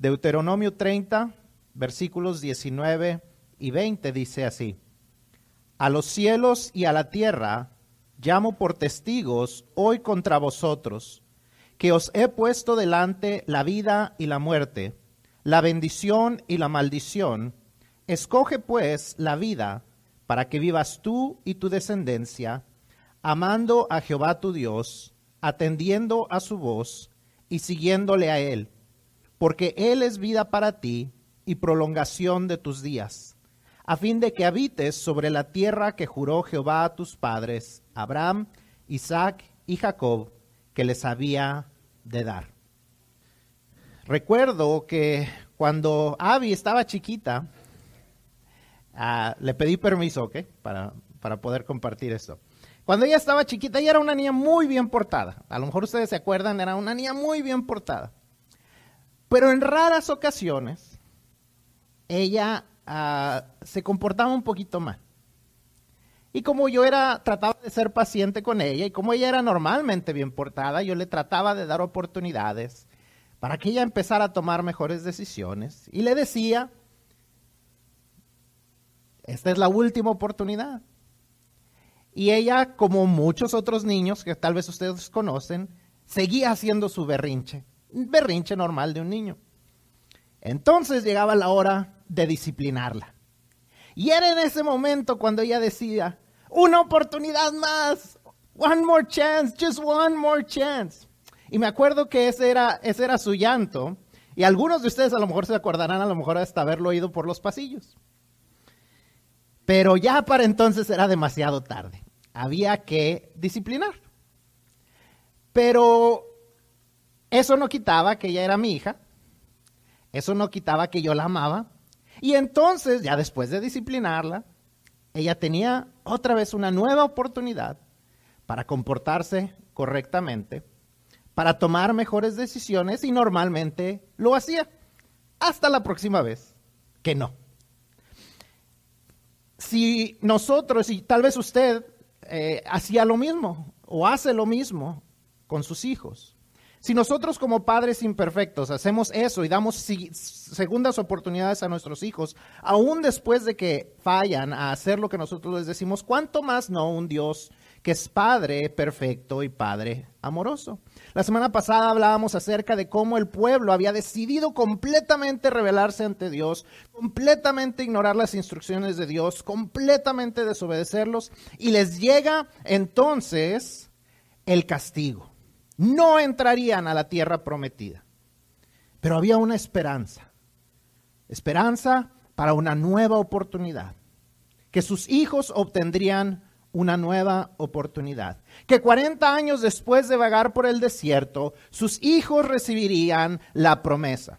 Deuteronomio 30, versículos 19 y 20 dice así, A los cielos y a la tierra llamo por testigos hoy contra vosotros, que os he puesto delante la vida y la muerte, la bendición y la maldición. Escoge pues la vida para que vivas tú y tu descendencia, amando a Jehová tu Dios, atendiendo a su voz y siguiéndole a Él, porque Él es vida para ti y prolongación de tus días, a fin de que habites sobre la tierra que juró Jehová a tus padres, Abraham, Isaac y Jacob, que les había de dar. Recuerdo que cuando Abby estaba chiquita, ah, le pedí permiso, ¿ok? Para, para poder compartir esto. Cuando ella estaba chiquita, ella era una niña muy bien portada. A lo mejor ustedes se acuerdan, era una niña muy bien portada. Pero en raras ocasiones, ella ah, se comportaba un poquito mal. Y como yo era, trataba de ser paciente con ella, y como ella era normalmente bien portada, yo le trataba de dar oportunidades para que ella empezara a tomar mejores decisiones. Y le decía, esta es la última oportunidad. Y ella, como muchos otros niños que tal vez ustedes conocen, seguía haciendo su berrinche, un berrinche normal de un niño. Entonces llegaba la hora de disciplinarla. Y era en ese momento cuando ella decía, una oportunidad más, one more chance, just one more chance. Y me acuerdo que ese era, ese era su llanto. Y algunos de ustedes a lo mejor se acordarán, a lo mejor hasta haberlo oído por los pasillos. Pero ya para entonces era demasiado tarde. Había que disciplinar. Pero eso no quitaba que ella era mi hija. Eso no quitaba que yo la amaba. Y entonces, ya después de disciplinarla, ella tenía otra vez una nueva oportunidad para comportarse correctamente, para tomar mejores decisiones y normalmente lo hacía. Hasta la próxima vez que no si nosotros, y tal vez usted eh, hacía lo mismo o hace lo mismo con sus hijos, si nosotros como padres imperfectos hacemos eso y damos segundas oportunidades a nuestros hijos, aún después de que fallan a hacer lo que nosotros les decimos, ¿cuánto más no un Dios que es Padre perfecto y Padre amoroso. La semana pasada hablábamos acerca de cómo el pueblo había decidido completamente rebelarse ante Dios, completamente ignorar las instrucciones de Dios, completamente desobedecerlos, y les llega entonces el castigo. No entrarían a la tierra prometida. Pero había una esperanza, esperanza para una nueva oportunidad, que sus hijos obtendrían una nueva oportunidad. Que 40 años después de vagar por el desierto, sus hijos recibirían la promesa.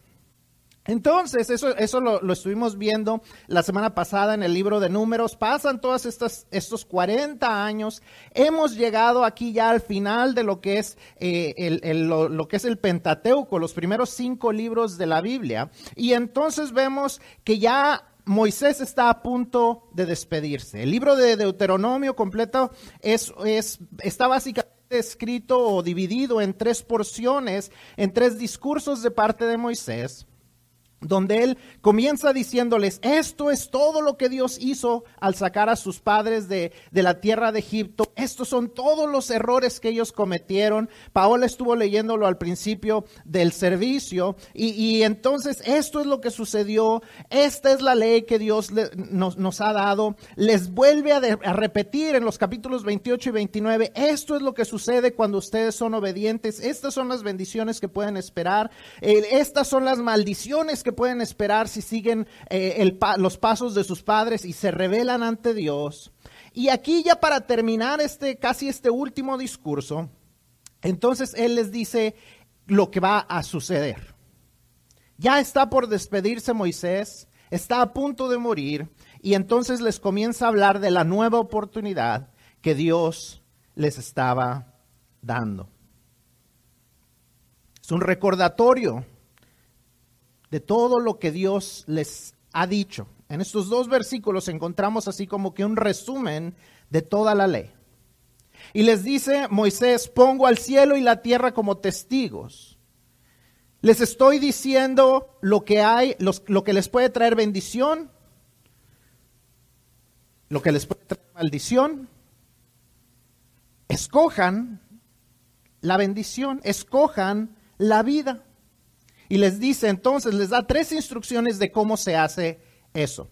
Entonces, eso, eso lo, estuvimos viendo la semana pasada en el libro de números. Pasan todos estos, estos 40 años. Hemos llegado aquí ya al final de lo que es, eh, lo, lo que es el Pentateuco, los primeros cinco libros de la Biblia. Y entonces vemos que ya Moisés está a punto de despedirse. El libro de Deuteronomio completo es, es, está básicamente escrito o dividido en tres porciones, en tres discursos de parte de Moisés donde él comienza diciéndoles, esto es todo lo que Dios hizo al sacar a sus padres de, la tierra de Egipto, estos son todos los errores que ellos cometieron. Paola estuvo leyéndolo al principio del servicio y, entonces esto es lo que sucedió, esta es la ley que Dios nos, ha dado, les vuelve a, a repetir en los capítulos 28 y 29, esto es lo que sucede cuando ustedes son obedientes, estas son las bendiciones que pueden esperar, eh, estas son las maldiciones que pueden esperar si siguen eh, los pasos de sus padres y se rebelan ante Dios. Y aquí ya para terminar este casi este último discurso, entonces él les dice lo que va a suceder. Ya está por despedirse Moisés, está a punto de morir y entonces les comienza a hablar de la nueva oportunidad que Dios les estaba dando. Es un recordatorio de todo lo que Dios les ha dicho. En estos dos versículos encontramos así como que un resumen de toda la ley. Y les dice Moisés, pongo al cielo y la tierra como testigos. Les estoy diciendo lo que hay, lo que les puede traer bendición, lo que les puede traer maldición. Escojan la bendición, escojan la vida. Y les dice entonces, les da tres instrucciones de cómo se hace eso.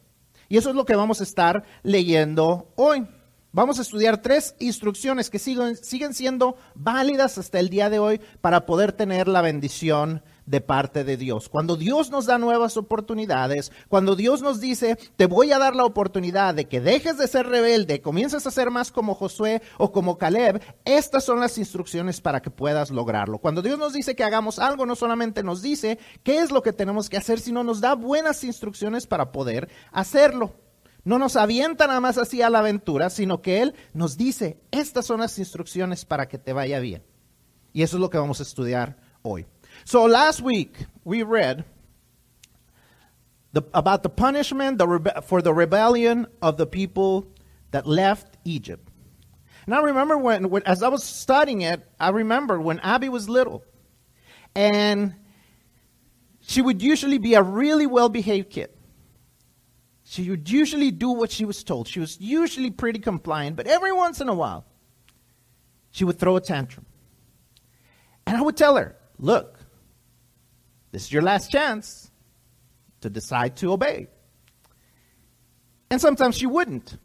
Y eso es lo que vamos a estar leyendo hoy. Vamos a estudiar tres instrucciones que siguen, siguen, siendo válidas hasta el día de hoy para poder tener la bendición de parte de Dios. Cuando Dios nos da nuevas oportunidades, cuando Dios nos dice, te voy a dar la oportunidad de que dejes de ser rebelde, comiences a ser más como Josué o como Caleb, estas son las instrucciones para que puedas lograrlo. Cuando Dios nos dice que hagamos algo, no solamente nos dice qué es lo que tenemos que hacer, sino nos da buenas instrucciones para poder hacerlo. No nos avienta nada más así a la aventura, sino que Él nos dice, estas son las instrucciones para que te vaya bien. Y eso es lo que vamos a estudiar hoy. So last week we read the, about the punishment the rebe- for the rebellion of the people that left Egypt. And I remember when, when, as I was studying it, I remember when Abby was little. And she would usually be a really well behaved kid. She would usually do what she was told. She was usually pretty compliant, but every once in a while, she would throw a tantrum. And I would tell her, look, this is your last chance to decide to obey. And sometimes she wouldn't.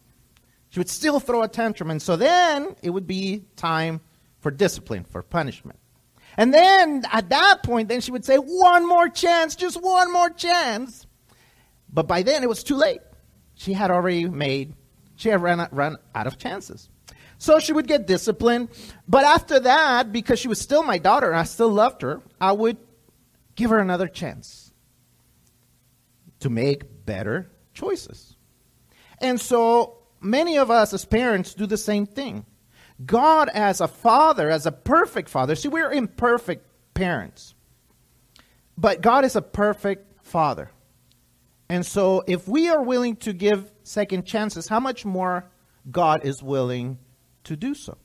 She would still throw a tantrum. And so then it would be time for discipline, for punishment. And then at that point, then she would say, one more chance, just one more chance. But by then it was too late. She had already made, she had run, run out of chances. So she would get disciplined. But after that, because she was still my daughter and I still loved her, I would Give her another chance to make better choices. And so many of us as parents do the same thing. God, as a father, as a perfect father, see, we're imperfect parents, but God is a perfect father. And so, if we are willing to give second chances, how much more God is willing to do so?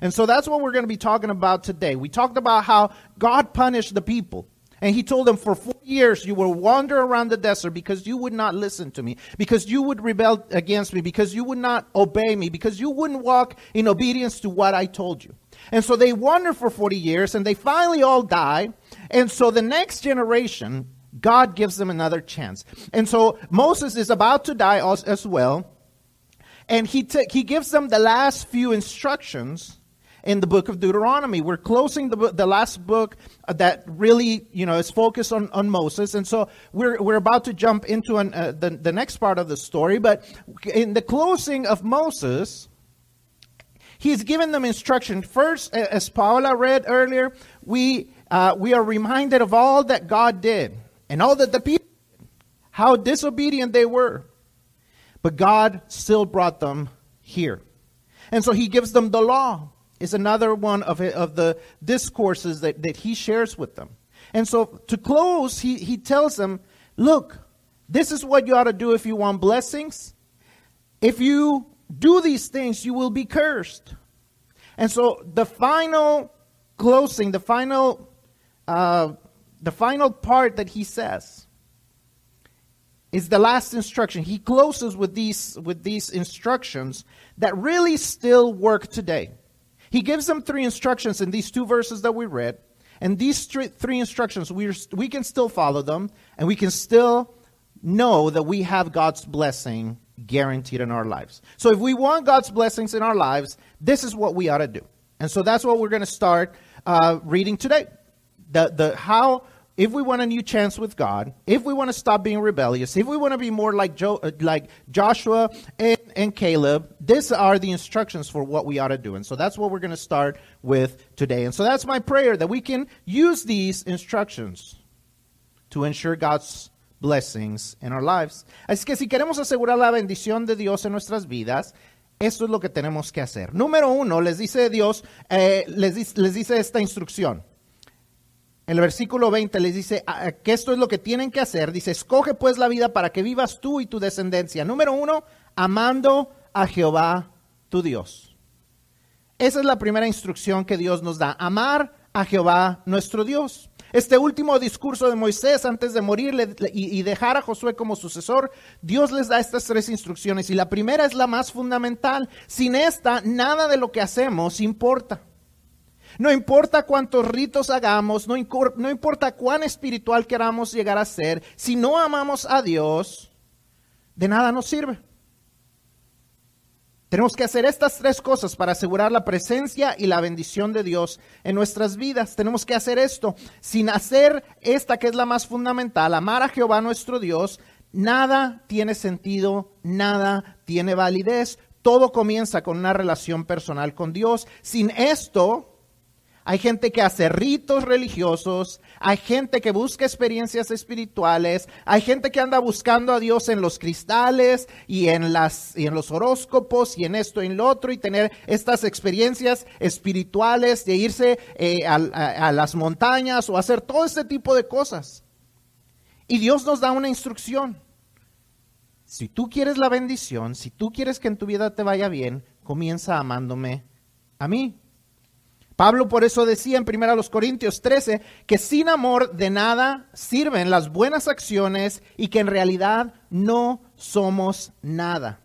And so, that's what we're going to be talking about today. We talked about how God punished the people. And he told them, For four years you will wander around the desert because you would not listen to me, because you would rebel against me, because you would not obey me, because you wouldn't walk in obedience to what I told you. And so they wander for 40 years and they finally all die. And so the next generation, God gives them another chance. And so Moses is about to die as well. And he, t- he gives them the last few instructions in the book of Deuteronomy. We're closing the, the last book that really, you know, is focused on, on Moses. And so we're, we're about to jump into an, uh, the, the next part of the story. But in the closing of Moses, he's given them instruction. First, as Paula read earlier, we, uh, we are reminded of all that God did and all that the people how disobedient they were. But God still brought them here. And so he gives them the law is another one of, of the discourses that, that he shares with them. And so to close, he, he tells them, look, this is what you ought to do if you want blessings. If you do these things, you will be cursed. And so the final closing, the final, uh, the final part that he says is the last instruction. He closes with these, with these instructions that really still work today. He gives them three instructions in these two verses that we read. And these three instructions, we, we can still follow them, and we can still know that we have God's blessing guaranteed in our lives. So if we want God's blessings in our lives, this is what we ought to do. And so that's what we're going to start uh, reading today. The, the, how if we want a new chance with God, if we want to stop being rebellious, if we want to be more like, jo- uh, like Joshua and, and Caleb, these are the instructions for what we ought to do. And so that's what we're going to start with today. And so that's my prayer that we can use these instructions to ensure God's blessings in our lives. Así que si queremos asegurar la bendición de Dios en nuestras vidas, esto es lo que tenemos que hacer. Número uno, les dice Dios, eh, les, les dice esta instrucción. El versículo 20 les dice ah, que esto es lo que tienen que hacer. Dice, escoge pues la vida para que vivas tú y tu descendencia. Número uno, amando a Jehová tu Dios. Esa es la primera instrucción que Dios nos da, amar a Jehová nuestro Dios. este último discurso de Moisés antes de morir y dejar a Josué como sucesor, Dios les da estas tres instrucciones y la primera es la más fundamental. Sin esta, nada de lo que hacemos importa. No importa cuántos ritos hagamos, no, importa cuán espiritual queramos llegar a ser, si no amamos a Dios, de nada nos sirve. Tenemos que hacer estas tres cosas para asegurar la presencia y la bendición de Dios en nuestras vidas. Tenemos que hacer esto sin hacer esta que es la más fundamental, amar a Jehová nuestro Dios. Nada tiene sentido, nada tiene validez. Todo comienza con una relación personal con Dios. Sin esto, hay gente que hace ritos religiosos, hay gente que busca experiencias espirituales, hay gente que anda buscando a Dios en los cristales y en, las, y en los horóscopos y en esto y en lo otro y tener estas experiencias espirituales de irse eh, a, a las montañas o hacer todo este tipo de cosas. Y Dios nos da una instrucción. Si tú quieres la bendición, si tú quieres que en tu vida te vaya bien, comienza amándome a mí. Pablo por eso decía en 1 Corintios 13 que sin amor de nada sirven las buenas acciones y que en realidad no somos nada.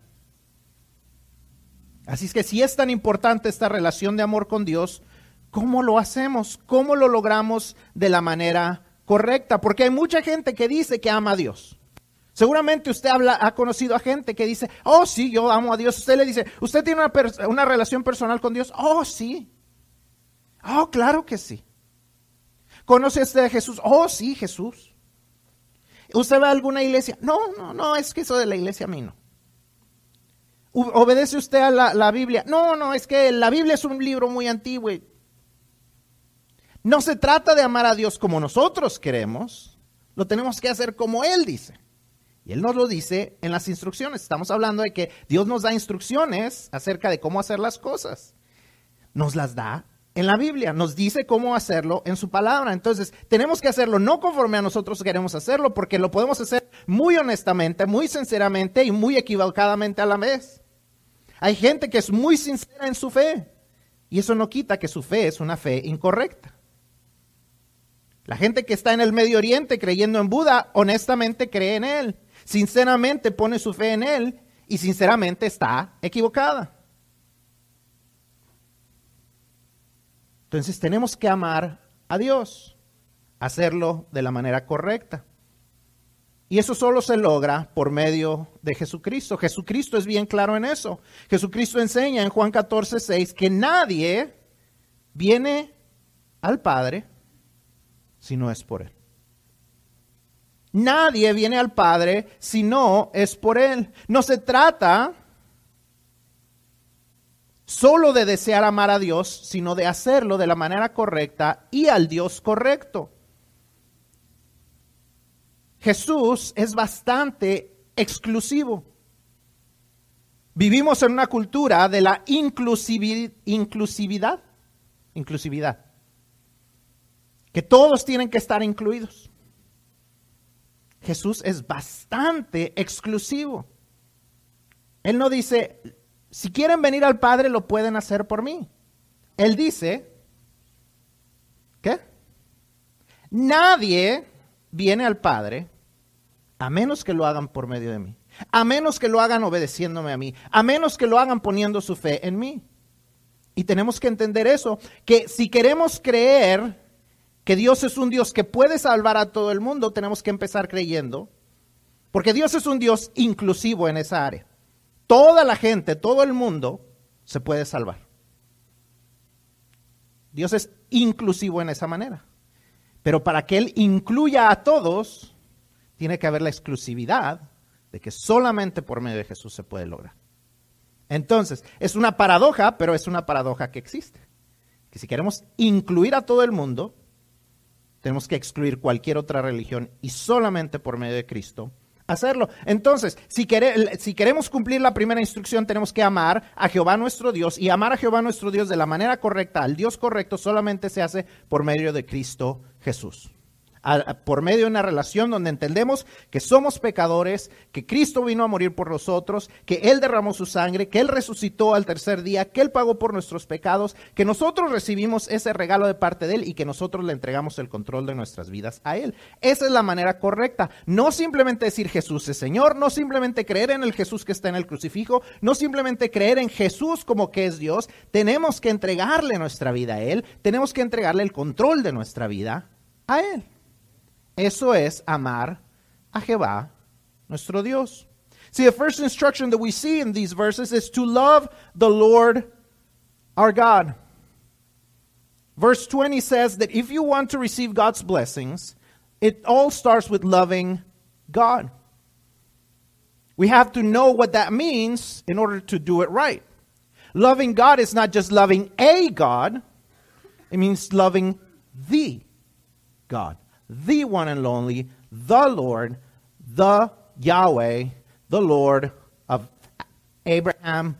Así es que si es tan importante esta relación de amor con Dios, ¿cómo lo hacemos? ¿Cómo lo logramos de la manera correcta? Porque hay mucha gente que dice que ama a Dios. Seguramente usted ha conocido a gente que dice, oh sí, yo amo a Dios. Usted le dice, ¿usted tiene una relación personal con Dios? Oh sí. Oh, claro que sí. ¿Conoce usted a Jesús? Oh, sí, Jesús. ¿Usted va a alguna iglesia? No, no, no, es que eso de la iglesia a mí no. ¿Obedece usted a la, la Biblia? No, no, es que la Biblia es un libro muy antiguo. No se trata de amar a Dios como nosotros queremos, lo tenemos que hacer como Él dice. Y Él nos lo dice en las instrucciones. Estamos hablando de que Dios nos da instrucciones acerca de cómo hacer las cosas. Nos las da en la Biblia, nos dice cómo hacerlo en su palabra. Entonces, tenemos que hacerlo no conforme a nosotros queremos hacerlo, porque lo podemos hacer muy honestamente, muy sinceramente y muy equivocadamente a la vez. Hay gente que es muy sincera en su fe y eso no quita que su fe es una fe incorrecta. La gente que está en el Medio Oriente creyendo en Buda, honestamente cree en él, sinceramente pone su fe en él y sinceramente está equivocada. Entonces tenemos que amar a Dios, hacerlo de la manera correcta. Y eso solo se logra por medio de Jesucristo. Jesucristo es bien claro en eso. Jesucristo enseña en Juan 14, 6 que nadie viene al Padre si no es por Él. Nadie viene al Padre si no es por Él. No se trata solo de desear amar a Dios, sino de hacerlo de la manera correcta y al Dios correcto. Jesús es bastante exclusivo. Vivimos en una cultura de la inclusividad, inclusividad, que todos tienen que estar incluidos. Jesús es bastante exclusivo. Él no dice, si quieren venir al Padre, lo pueden hacer por mí. Él dice, ¿qué? Nadie viene al Padre a menos que lo hagan por medio de mí, a menos que lo hagan obedeciéndome a mí, a menos que lo hagan poniendo su fe en mí. Y tenemos que entender eso, que si queremos creer que Dios es un Dios que puede salvar a todo el mundo, tenemos que empezar creyendo, porque Dios es un Dios inclusivo en esa área toda la gente, todo el mundo se puede salvar. Dios es inclusivo en esa manera. Pero para que Él incluya a todos, tiene que haber la exclusividad de que solamente por medio de Jesús se puede lograr. Entonces, es una paradoja, pero es una paradoja que existe. Que si queremos incluir a todo el mundo, tenemos que excluir cualquier otra religión y solamente por medio de Cristo hacerlo. Entonces, si, si, queremos cumplir la primera instrucción, tenemos que amar a Jehová nuestro Dios y amar a Jehová nuestro Dios de la manera correcta, al Dios correcto, solamente se hace por medio de Cristo Jesús. Por medio de una relación donde entendemos que somos pecadores, que Cristo vino a morir por nosotros, que Él derramó su sangre, que Él resucitó al tercer día, que Él pagó por nuestros pecados, que nosotros recibimos ese regalo de parte de Él y que nosotros le entregamos el control de nuestras vidas a Él. Esa es la manera correcta. No simplemente decir Jesús es Señor, no simplemente creer en el Jesús que está en el crucifijo, no simplemente creer en Jesús como que es Dios. Tenemos que entregarle nuestra vida a Él, tenemos que entregarle el control de nuestra vida a Él. Eso es amar a Jehová, nuestro Dios. See, the first instruction that we see in these verses is to love the Lord our God. Verse 20 says that if you want to receive God's blessings, it all starts with loving God. We have to know what that means in order to do it right. Loving God is not just loving a God, it means loving the God the one and only, the Lord, the Yahweh, the Lord of Abraham,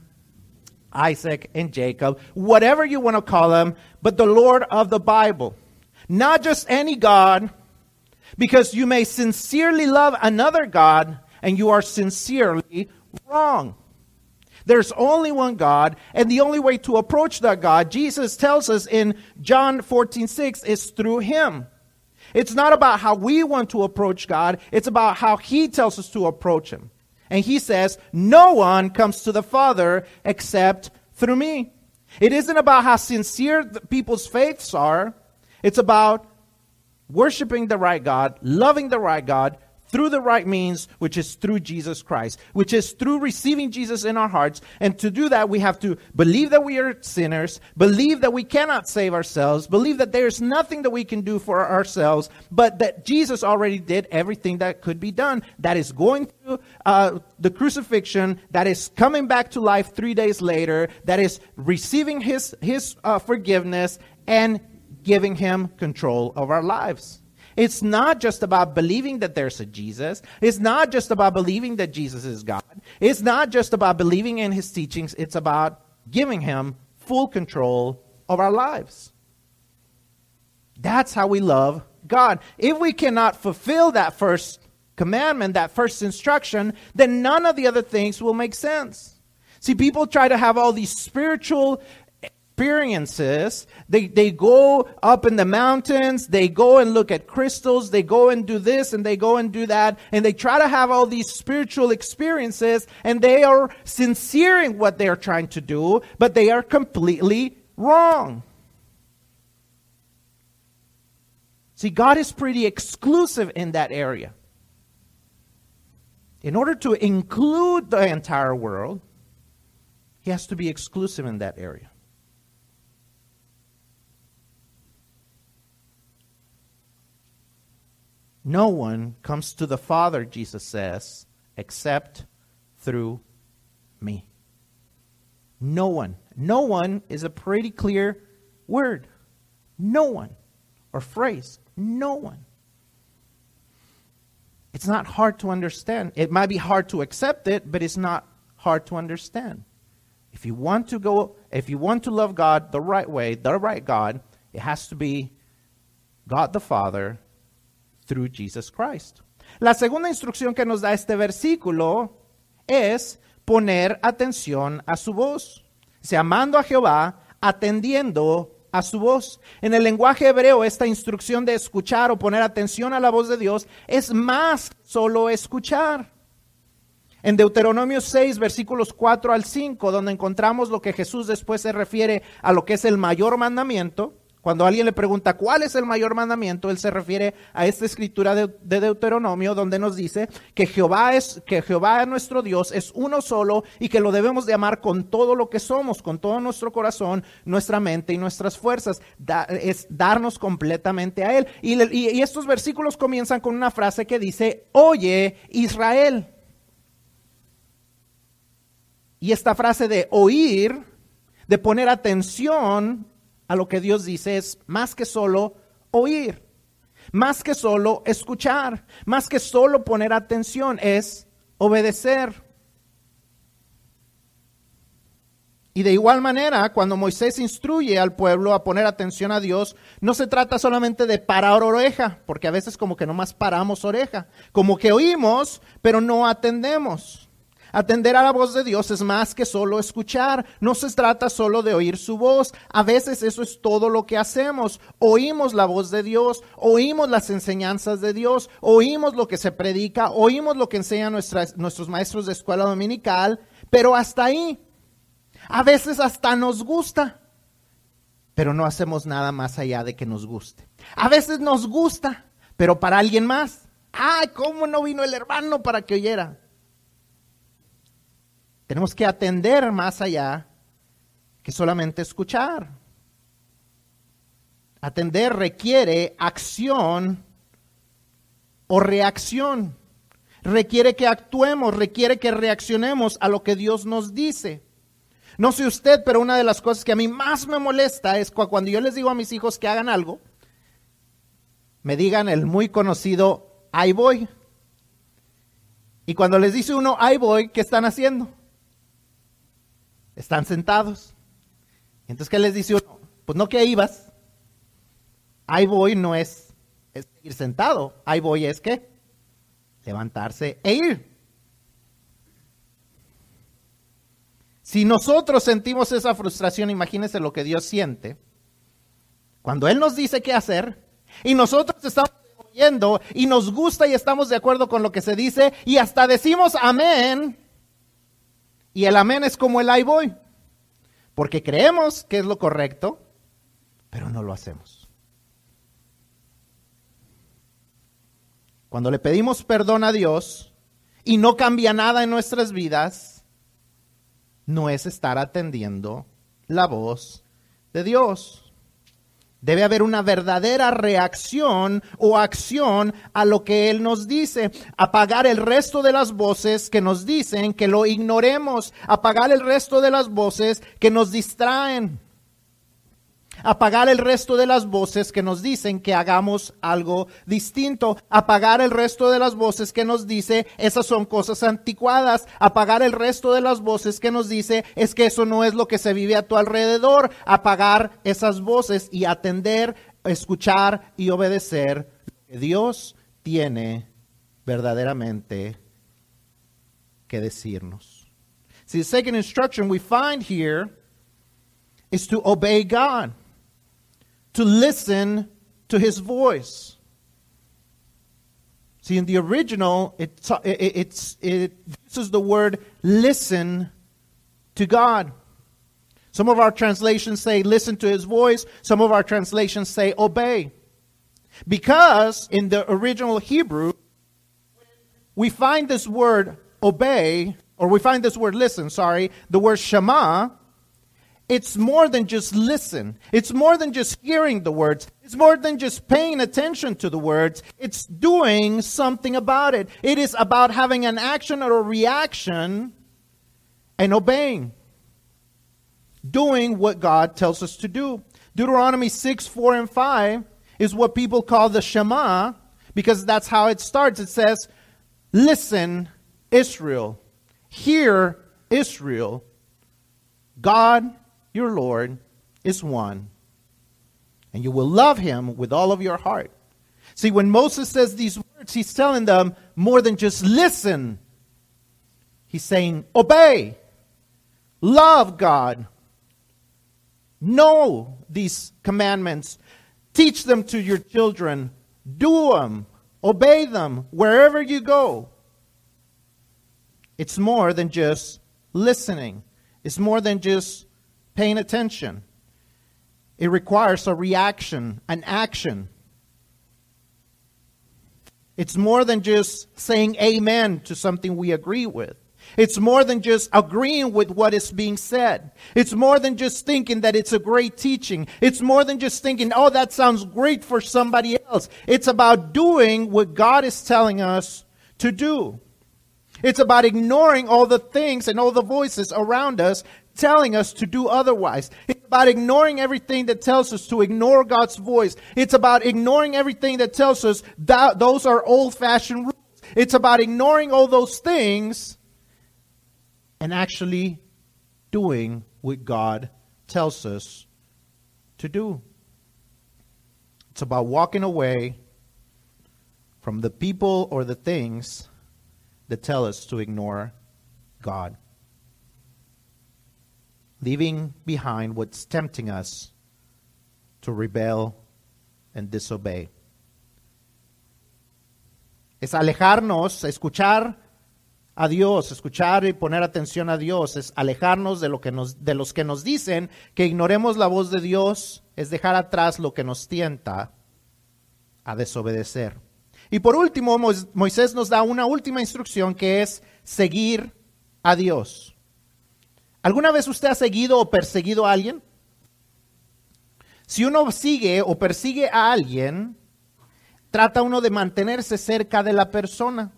Isaac, and Jacob, whatever you want to call him, but the Lord of the Bible. Not just any God, because you may sincerely love another God and you are sincerely wrong. There's only one God, and the only way to approach that God, Jesus tells us in John 14 6, is through Him. It's not about how we want to approach God, it's about how He tells us to approach Him. And He says, No one comes to the Father except through me. It isn't about how sincere people's faiths are, it's about worshiping the right God, loving the right God, through the right means, which is through Jesus Christ, which is through receiving Jesus in our hearts. And to do that, we have to believe that we are sinners, believe that we cannot save ourselves, believe that there's nothing that we can do for ourselves, but that Jesus already did everything that could be done. That is going through uh, the crucifixion, that is coming back to life three days later, that is receiving his, his uh, forgiveness and giving him control of our lives. It's not just about believing that there's a Jesus. It's not just about believing that Jesus is God. It's not just about believing in his teachings. It's about giving him full control of our lives. That's how we love God. If we cannot fulfill that first commandment, that first instruction, then none of the other things will make sense. See, people try to have all these spiritual experiences. They, they go up in the mountains, they go and look at crystals, they go and do this and they go and do that, and they try to have all these spiritual experiences, and they are sincere in what they are trying to do, but they are completely wrong. See, God is pretty exclusive in that area. In order to include the entire world, he has to be exclusive in that area. No one comes to the Father, Jesus says, except through me. No one. No one is a pretty clear word. No one. Or phrase. No one. It's not hard to understand. It might be hard to accept it, but it's not hard to understand. If you want to go, if you want to love God the right way, the right God, it has to be God the Father through Jesus Christ. La segunda instrucción que nos da este versículo es poner atención a su voz. Se amando a Jehová, atendiendo a su voz. En el lenguaje hebreo, esta instrucción de escuchar o poner atención a la voz de Dios es más solo escuchar. En Deuteronomio 6, versículos 4 al 5, donde encontramos lo que Jesús después se refiere a lo que es el mayor mandamiento, cuando alguien le pregunta cuál es el mayor mandamiento, él se refiere a esta escritura de, Deuteronomio donde nos dice que Jehová es que Jehová nuestro Dios es uno solo y que lo debemos de amar con todo lo que somos, con todo nuestro corazón, nuestra mente y nuestras fuerzas, es darnos completamente a él. Y, y estos versículos comienzan con una frase que dice, "Oye, Israel." Y esta frase de oír, de poner atención a lo que Dios dice es más que solo oír, más que solo escuchar, más que solo poner atención, es obedecer. Y de igual manera, cuando Moisés instruye al pueblo a poner atención a Dios, no se trata solamente de parar oreja, porque a veces como que nomás paramos oreja, como que oímos, pero no atendemos. Atender a la voz de Dios es más que solo escuchar, no se trata solo de oír su voz, a veces eso es todo lo que hacemos, oímos la voz de Dios, oímos las enseñanzas de Dios, oímos lo que se predica, oímos lo que enseñan nuestros maestros de escuela dominical, pero hasta ahí, a veces hasta nos gusta, pero no hacemos nada más allá de que nos guste. A veces nos gusta, pero para alguien más. Ay, ¿cómo no vino el hermano para que oyera? Tenemos que atender más allá que solamente escuchar. Atender requiere acción o reacción. Requiere que actuemos, requiere que reaccionemos a lo que Dios nos dice. No sé usted, pero una de las cosas que a mí más me molesta es cuando yo les digo a mis hijos que hagan algo, me digan el muy conocido, ahí voy. Y cuando les dice uno, ahí voy, ¿qué están haciendo? Están sentados. Entonces, ¿qué les dice uno? Pues no que ahí ibas. Ahí voy no es, es ir sentado. Ahí voy es que levantarse e ir. Si nosotros sentimos esa frustración, imagínense lo que Dios siente. Cuando Él nos dice qué hacer y nosotros estamos oyendo y nos gusta y estamos de acuerdo con lo que se dice y hasta decimos amén, y el amén es como el ahí voy. Porque creemos que es lo correcto, pero no lo hacemos. Cuando le pedimos perdón a Dios y no cambia nada en nuestras vidas, no es estar atendiendo la voz de Dios. Debe haber una verdadera reacción o acción a lo que Él nos dice. Apagar el resto de las voces que nos dicen que lo ignoremos. Apagar el resto de las voces que nos distraen apagar el resto de las voces que nos dicen que hagamos algo distinto, apagar el resto de las voces que nos dice esas son cosas anticuadas, apagar el resto de las voces que nos dice es que eso no es lo que se vive a tu alrededor, apagar esas voces y atender, escuchar y obedecer lo que Dios tiene verdaderamente que decirnos. See, the second instruction we find here is to obey God to listen to his voice. See, in the original, it, it, it's, it uses the word listen to God. Some of our translations say listen to his voice, some of our translations say obey. Because in the original Hebrew, we find this word obey, or we find this word listen, sorry, the word shema, it's more than just listen. It's more than just hearing the words. It's more than just paying attention to the words. It's doing something about it. It is about having an action or a reaction and obeying. Doing what God tells us to do. Deuteronomy 6, 4, and 5 is what people call the Shema because that's how it starts. It says, Listen, Israel. Hear, Israel. God your Lord is one, and you will love him with all of your heart. See, when Moses says these words, he's telling them more than just listen. He's saying, obey, love God, know these commandments, teach them to your children, do them, obey them wherever you go. It's more than just listening, it's more than just paying attention. It requires a reaction, an action. It's more than just saying amen to something we agree with. It's more than just agreeing with what is being said. It's more than just thinking that it's a great teaching. It's more than just thinking, oh, that sounds great for somebody else. It's about doing what God is telling us to do. It's about ignoring all the things and all the voices around us telling us to do otherwise. It's about ignoring everything that tells us to ignore God's voice. It's about ignoring everything that tells us that those are old fashioned rules. It's about ignoring all those things and actually doing what God tells us to do. It's about walking away from the people or the things that tell us to ignore God. Leaving behind what's tempting us to rebel and disobey. Es alejarnos, escuchar a Dios, escuchar y poner atención a Dios, es alejarnos de, lo que nos, de los que nos dicen que ignoremos la voz de Dios, es dejar atrás lo que nos tienta a desobedecer. Y por último, Moisés nos da una última instrucción que es seguir a Dios. ¿Alguna vez usted ha seguido o perseguido a alguien? Si uno sigue o persigue a alguien, trata uno de mantenerse cerca de la persona.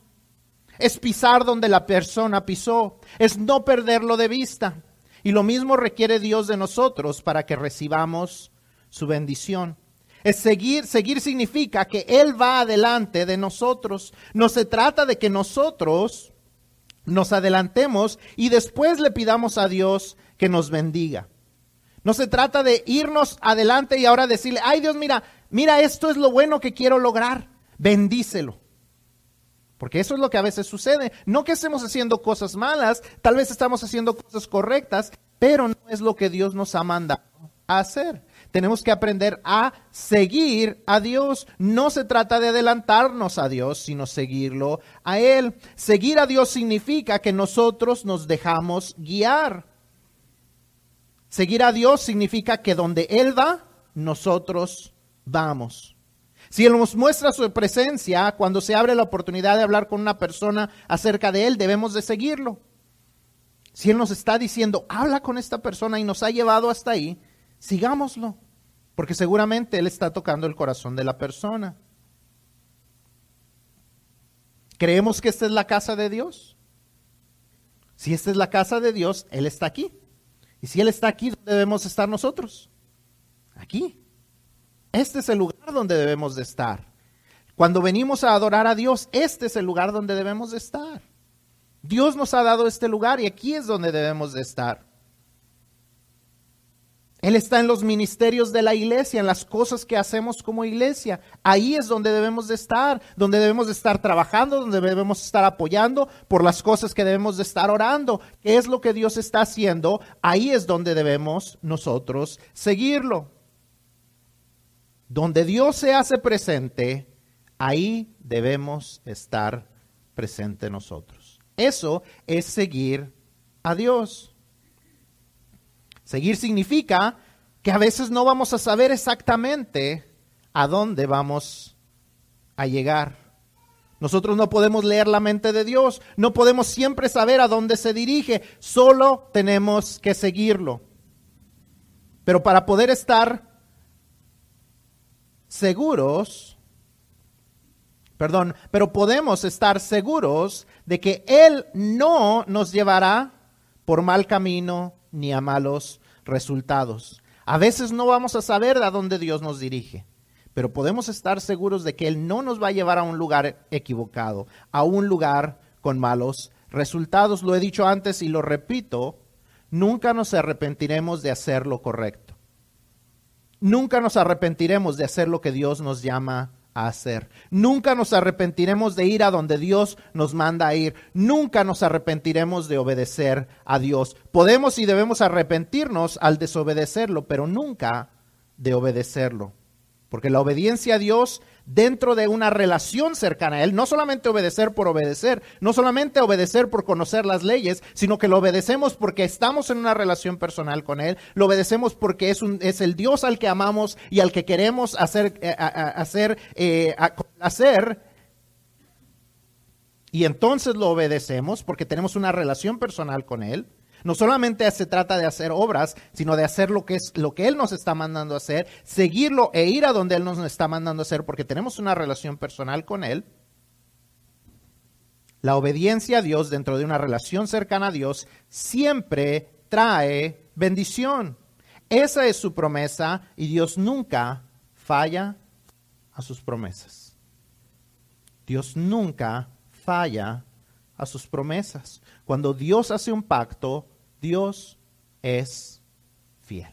Es pisar donde la persona pisó, es no perderlo de vista. Y lo mismo requiere Dios de nosotros para que recibamos su bendición. Es seguir, seguir significa que Él va adelante de nosotros. No se trata de que nosotros nos adelantemos y después le pidamos a Dios que nos bendiga. No se trata de irnos adelante y ahora decirle, ay Dios, mira, mira, esto es lo bueno que quiero lograr, bendícelo. Porque eso es lo que a veces sucede. No que estemos haciendo cosas malas, tal vez estamos haciendo cosas correctas, pero no es lo que Dios nos ha mandado a hacer. Tenemos que aprender a seguir a Dios. No se trata de adelantarnos a Dios, sino seguirlo a Él. Seguir a Dios significa que nosotros nos dejamos guiar. Seguir a Dios significa que donde Él va, nosotros vamos. Si Él nos muestra su presencia, cuando se abre la oportunidad de hablar con una persona acerca de Él, debemos de seguirlo. Si Él nos está diciendo, habla con esta persona y nos ha llevado hasta ahí, sigámoslo, porque seguramente Él está tocando el corazón de la persona. ¿Creemos que esta es la casa de Dios? Si esta es la casa de Dios, Él está aquí. Y si Él está aquí, ¿dónde debemos estar nosotros? Aquí. Este es el lugar donde debemos de estar. Cuando venimos a adorar a Dios, este es el lugar donde debemos de estar. Dios nos ha dado este lugar y aquí es donde debemos de estar. Él está en los ministerios de la iglesia, en las cosas que hacemos como iglesia. Ahí es donde debemos de estar, donde debemos de estar trabajando, donde debemos estar apoyando por las cosas que debemos de estar orando. ¿Qué es lo que Dios está haciendo? Ahí es donde debemos nosotros seguirlo. Donde Dios se hace presente, ahí debemos estar presente nosotros. Eso es seguir a Dios. Seguir significa que a veces no vamos a saber exactamente a dónde vamos a llegar. Nosotros no podemos leer la mente de Dios, no podemos siempre saber a dónde se dirige, solo tenemos que seguirlo. Pero para poder estar seguros, perdón, pero podemos estar seguros de que Él no nos llevará por mal camino ni a malos resultados. A veces no vamos a saber a dónde Dios nos dirige, pero podemos estar seguros de que Él no nos va a llevar a un lugar equivocado, a un lugar con malos resultados. Lo he dicho antes y lo repito, nunca nos arrepentiremos de hacer lo correcto. Nunca nos arrepentiremos de hacer lo que Dios nos llama hacer. Nunca nos arrepentiremos de ir a donde Dios nos manda a ir. Nunca nos arrepentiremos de obedecer a Dios. Podemos y debemos arrepentirnos al desobedecerlo, pero nunca de obedecerlo. Porque la obediencia a Dios dentro de una relación cercana a Él, no solamente obedecer por obedecer, no solamente obedecer por conocer las leyes, sino que lo obedecemos porque estamos en una relación personal con Él, lo obedecemos porque es, un, es el Dios al que amamos y al que queremos hacer, eh, hacer, eh, hacer y entonces lo obedecemos porque tenemos una relación personal con Él. No solamente se trata de hacer obras, sino de hacer lo que es lo que Él nos está mandando a hacer, seguirlo e ir a donde Él nos está mandando a hacer, porque tenemos una relación personal con Él. La obediencia a Dios dentro de una relación cercana a Dios siempre trae bendición. Esa es su promesa y Dios nunca falla a sus promesas. Dios nunca falla a sus promesas. Cuando Dios hace un pacto, Dios es fiel.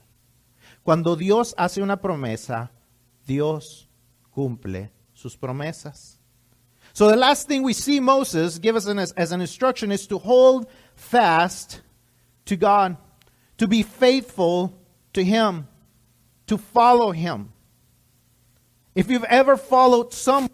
Cuando Dios hace una promesa, Dios cumple sus promesas. So the last thing we see Moses give us as, as an instruction is to hold fast to God, to be faithful to Him, to follow Him. If you've ever followed someone,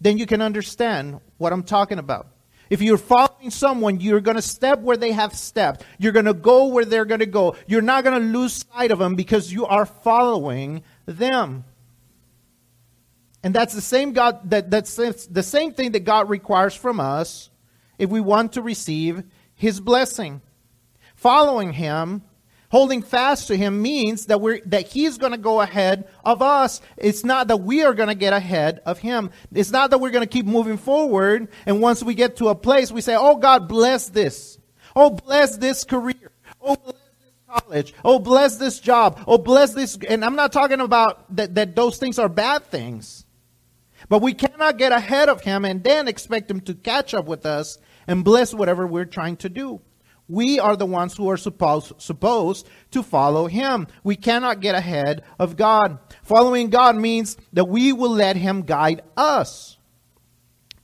then you can understand what I'm talking about. If you're following someone, you're going to step where they have stepped. You're going to go where they're going to go. You're not going to lose sight of them because you are following them. And that's the same God that that's the same thing that God requires from us if we want to receive his blessing. Following him Holding fast to him means that we're, that he's going to go ahead of us. It's not that we are going to get ahead of him. It's not that we're going to keep moving forward. And once we get to a place, we say, Oh God, bless this. Oh, bless this career. Oh, bless this college. Oh, bless this job. Oh, bless this. And I'm not talking about that, that those things are bad things. But we cannot get ahead of him and then expect him to catch up with us and bless whatever we're trying to do. We are the ones who are supposed, supposed to follow Him. We cannot get ahead of God. Following God means that we will let Him guide us.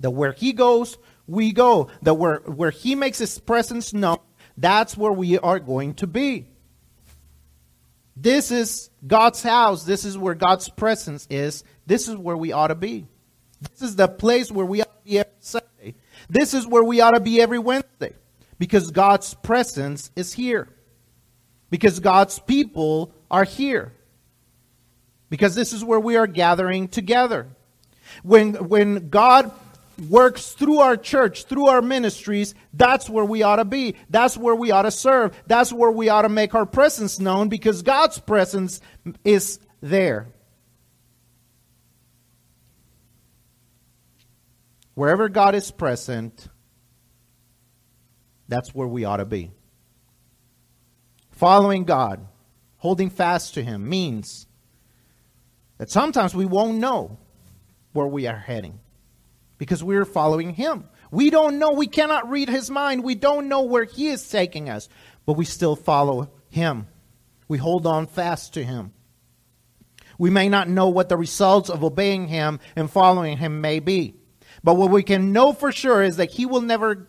That where He goes, we go. That where, where He makes His presence known, that's where we are going to be. This is God's house. This is where God's presence is. This is where we ought to be. This is the place where we ought to be every Sunday. This is where we ought to be every Wednesday. Because God's presence is here. Because God's people are here. Because this is where we are gathering together. When, when God works through our church, through our ministries, that's where we ought to be. That's where we ought to serve. That's where we ought to make our presence known because God's presence is there. Wherever God is present, that's where we ought to be. Following God, holding fast to Him, means that sometimes we won't know where we are heading because we're following Him. We don't know, we cannot read His mind, we don't know where He is taking us, but we still follow Him. We hold on fast to Him. We may not know what the results of obeying Him and following Him may be. But what we can know for sure is that He will never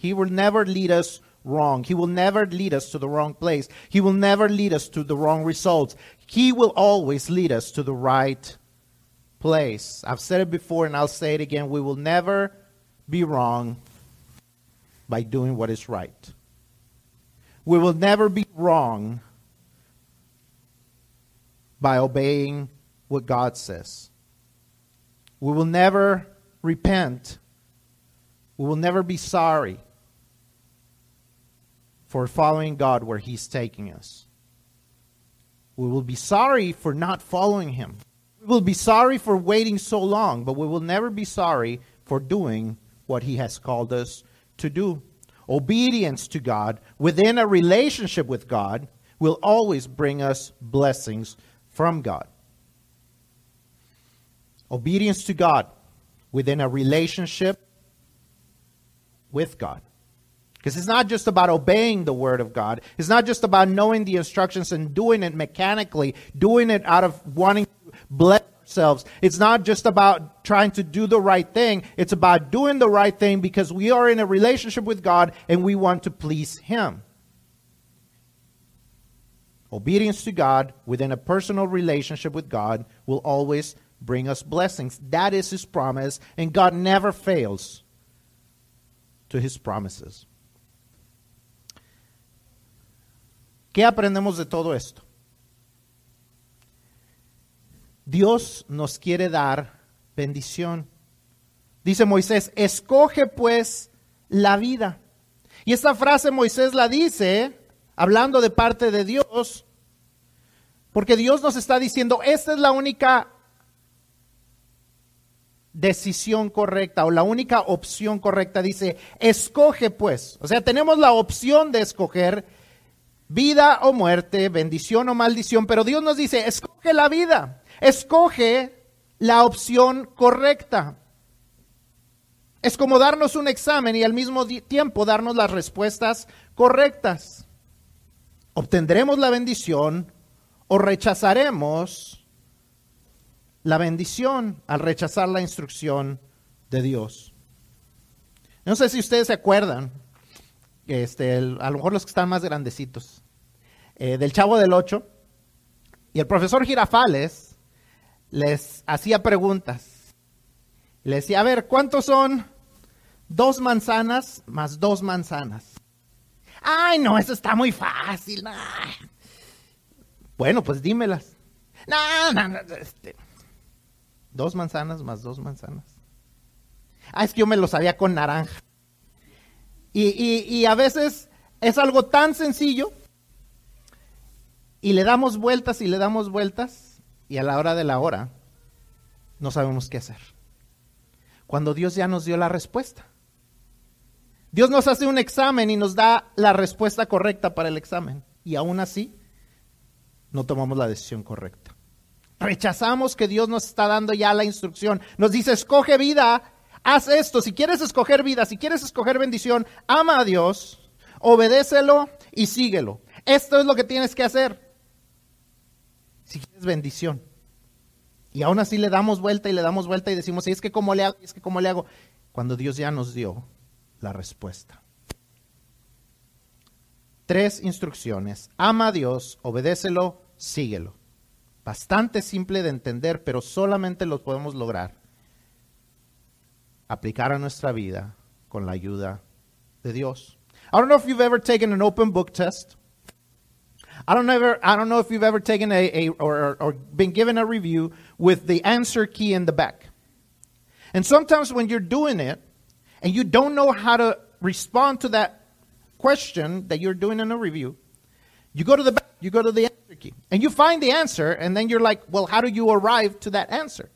he will never lead us wrong. He will never lead us to the wrong place. He will never lead us to the wrong results. He will always lead us to the right place. I've said it before and I'll say it again. We will never be wrong by doing what is right. We will never be wrong by obeying what God says. We will never repent. We will never be sorry for following God where He's taking us. We will be sorry for not following Him. We will be sorry for waiting so long, but we will never be sorry for doing what He has called us to do. Obedience to God within a relationship with God will always bring us blessings from God. Obedience to God within a relationship with God. Because it's not just about obeying the word of God. It's not just about knowing the instructions and doing it mechanically, doing it out of wanting to bless ourselves. It's not just about trying to do the right thing. It's about doing the right thing because we are in a relationship with God and we want to please Him. Obedience to God within a personal relationship with God will always bring us blessings. That is His promise, and God never fails to His promises. ¿Qué aprendemos de todo esto? Dios nos quiere dar bendición. Dice Moisés, escoge pues la vida. Y esta frase Moisés la dice hablando de parte de Dios, porque Dios nos está diciendo, esta es la única decisión correcta o la única opción correcta. Dice, escoge pues. O sea, tenemos la opción de escoger vida o muerte, bendición o maldición, pero Dios nos dice, escoge la vida, escoge la opción correcta. Es como darnos un examen y al mismo tiempo darnos las respuestas correctas. Obtendremos la bendición o rechazaremos la bendición al rechazar la instrucción de Dios. No sé si ustedes se acuerdan, este, a lo mejor los que están más grandecitos, eh, del Chavo del Ocho, y el profesor Girafales les hacía preguntas. Le decía, a ver, ¿cuántos son dos manzanas más dos manzanas? Ay, no, eso está muy fácil. Bueno, pues dímelas. No, no, no. Este, dos manzanas más dos manzanas. Ah, es que yo me lo sabía con naranja. Y, a veces es algo tan sencillo y le damos vueltas y le damos vueltas y a la hora de la hora no sabemos qué hacer. Cuando Dios ya nos dio la respuesta. Dios nos hace un examen y nos da la respuesta correcta para el examen. Y aún así, no tomamos la decisión correcta. Rechazamos que Dios nos está dando ya la instrucción. Nos dice, escoge vida, haz esto. Si quieres escoger vida, si quieres escoger bendición, ama a Dios, obedécelo y síguelo. Esto es lo que tienes que hacer. Si quieres bendición. Y aún así le damos vuelta y le damos vuelta y decimos, ¿y es que cómo le hago? es que cómo le hago? Cuando Dios ya nos dio la respuesta. Tres instrucciones. Ama a Dios, obedécelo, síguelo. Bastante simple de entender, pero solamente lo podemos lograr aplicar a nuestra vida con la ayuda de Dios. I don't know if you've ever taken an open book test. I don't ever I don't know if you've ever taken a, a or, or been given a review with the answer key in the back. And sometimes when you're doing it and you don't know how to respond to that question that you're doing in a review, you go to the back, you go to the answer key, and you find the answer, and then you're like, well, how do you arrive to that answer?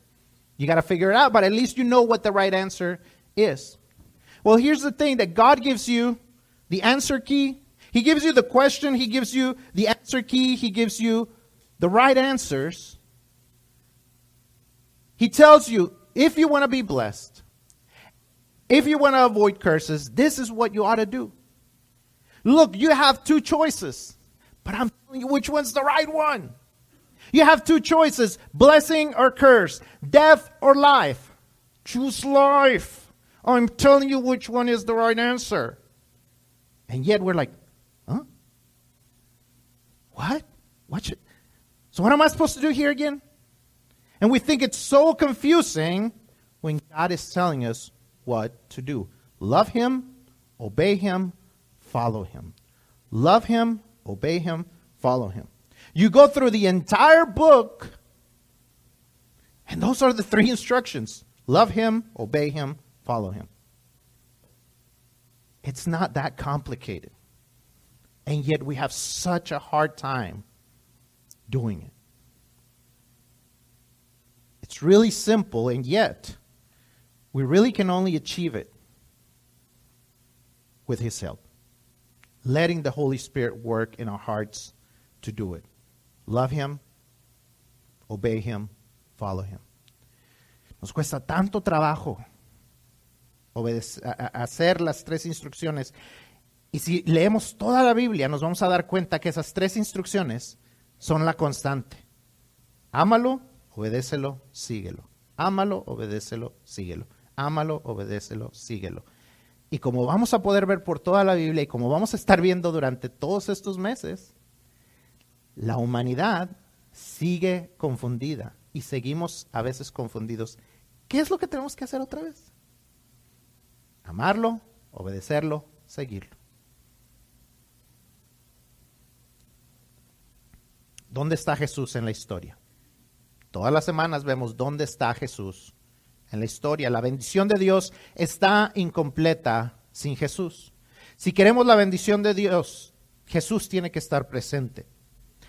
You got to figure it out, but at least you know what the right answer is. Well, here's the thing that God gives you the answer key. He gives you the question, He gives you the answer key, He gives you the right answers. He tells you if you want to be blessed, if you want to avoid curses, this is what you ought to do. Look, you have two choices, but I'm telling you which one's the right one. You have two choices blessing or curse, death or life. Choose life. I'm telling you which one is the right answer. And yet we're like, huh? What? What should. So, what am I supposed to do here again? And we think it's so confusing when God is telling us what to do. Love Him, obey Him, follow him. Love him, obey him, follow him. You go through the entire book, and those are the three instructions love him, obey him, follow him. It's not that complicated. And yet we have such a hard time doing it. It's really simple, and yet we really can only achieve it with His help letting the Holy Spirit work in our hearts to do it. Love Him, obey Him, follow Him. Nos cuesta tanto trabajo hacer las tres instrucciones. Y si leemos toda la Biblia, nos vamos a dar cuenta que esas tres instrucciones son la constante. Ámalo, obedécelo, síguelo. Ámalo, obedécelo, síguelo. Ámalo, obedécelo, síguelo. Y como vamos a poder ver por toda la Biblia y como vamos a estar viendo durante todos estos meses, la humanidad sigue confundida y seguimos a veces confundidos. ¿Qué es lo que tenemos que hacer otra vez? Amarlo, obedecerlo, seguirlo. ¿Dónde está Jesús en la historia? Todas las semanas vemos dónde está Jesús en la historia. La bendición de Dios está incompleta sin Jesús. Si queremos la bendición de Dios, Jesús tiene que estar presente.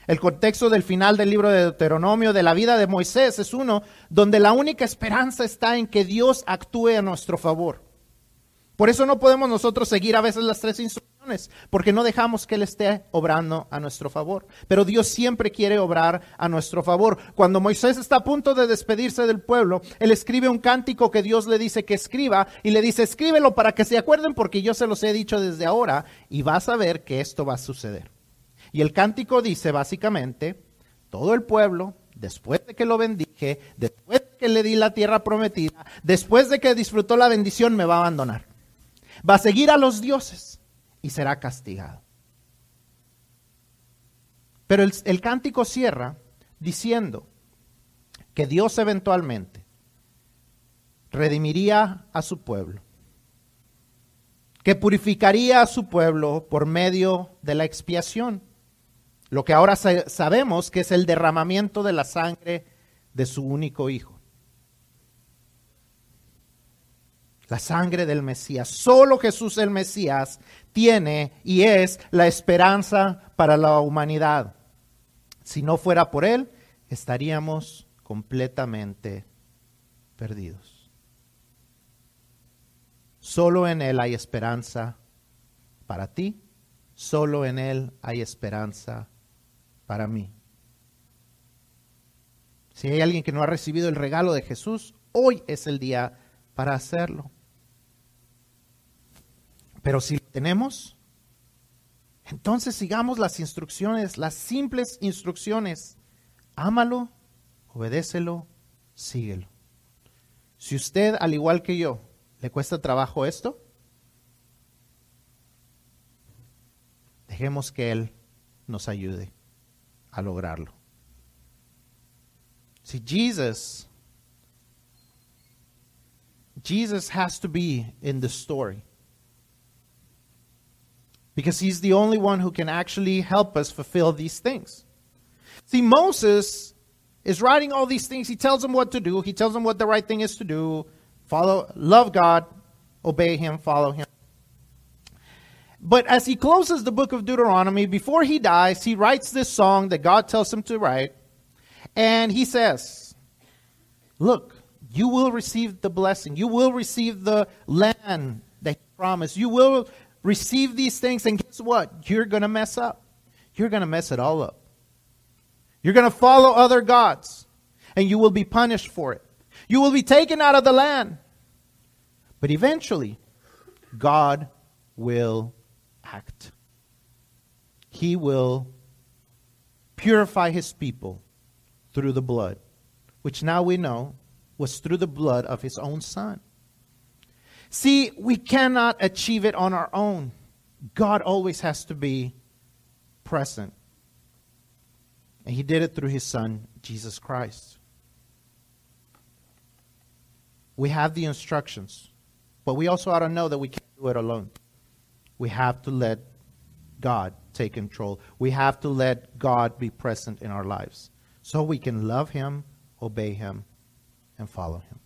El contexto del final del libro de Deuteronomio, de la vida de Moisés, es uno donde la única esperanza está en que Dios actúe a nuestro favor. Por eso no podemos nosotros seguir a veces las tres instrucciones. porque no dejamos que Él esté obrando a nuestro favor. Pero Dios siempre quiere obrar a nuestro favor. Cuando Moisés está a punto de despedirse del pueblo, Él escribe un cántico que Dios le dice que escriba y le dice, escríbelo para que se acuerden porque yo se los he dicho desde ahora y vas a ver que esto va a suceder. Y el cántico dice básicamente, todo el pueblo, después de que lo bendije, después de que le di la tierra prometida, después de que disfrutó la bendición, me va a abandonar. Va a seguir a los dioses y será castigado. Pero el, el cántico cierra diciendo que Dios eventualmente redimiría a su pueblo, que purificaría a su pueblo por medio de la expiación, lo que ahora sabemos que es el derramamiento de la sangre de su único hijo. La sangre del Mesías. Solo Jesús el Mesías tiene y es la esperanza para la humanidad. Si no fuera por Él, estaríamos completamente perdidos. Solo en Él hay esperanza para ti, solo en Él hay esperanza para mí. Si hay alguien que no ha recibido el regalo de Jesús, hoy es el día para hacerlo. Pero si lo tenemos, entonces sigamos las instrucciones, las simples instrucciones. Ámalo, obedécelo, síguelo. Si usted, al igual que yo, le cuesta trabajo esto, dejemos que Él nos ayude a lograrlo. Si Jesus, Jesus has to be in the story because he's the only one who can actually help us fulfill these things. See, Moses is writing all these things. He tells them what to do. He tells them what the right thing is to do. Follow, love God, obey Him, follow Him. But as he closes the book of Deuteronomy, before he dies, he writes this song that God tells him to write. And he says, Look, you will receive the blessing. You will receive the land that he promised. You will receive these things, and guess what? You're going to mess up. You're going to mess it all up. You're going to follow other gods, and you will be punished for it. You will be taken out of the land. But eventually, God will act. He will purify his people through the blood, which now we know was through the blood of his own son. See, we cannot achieve it on our own. God always has to be present. And He did it through His Son, Jesus Christ. We have the instructions, but we also ought to know that we can't do it alone. We have to let God take control. We have to let God be present in our lives so we can love Him, obey Him, and follow Him.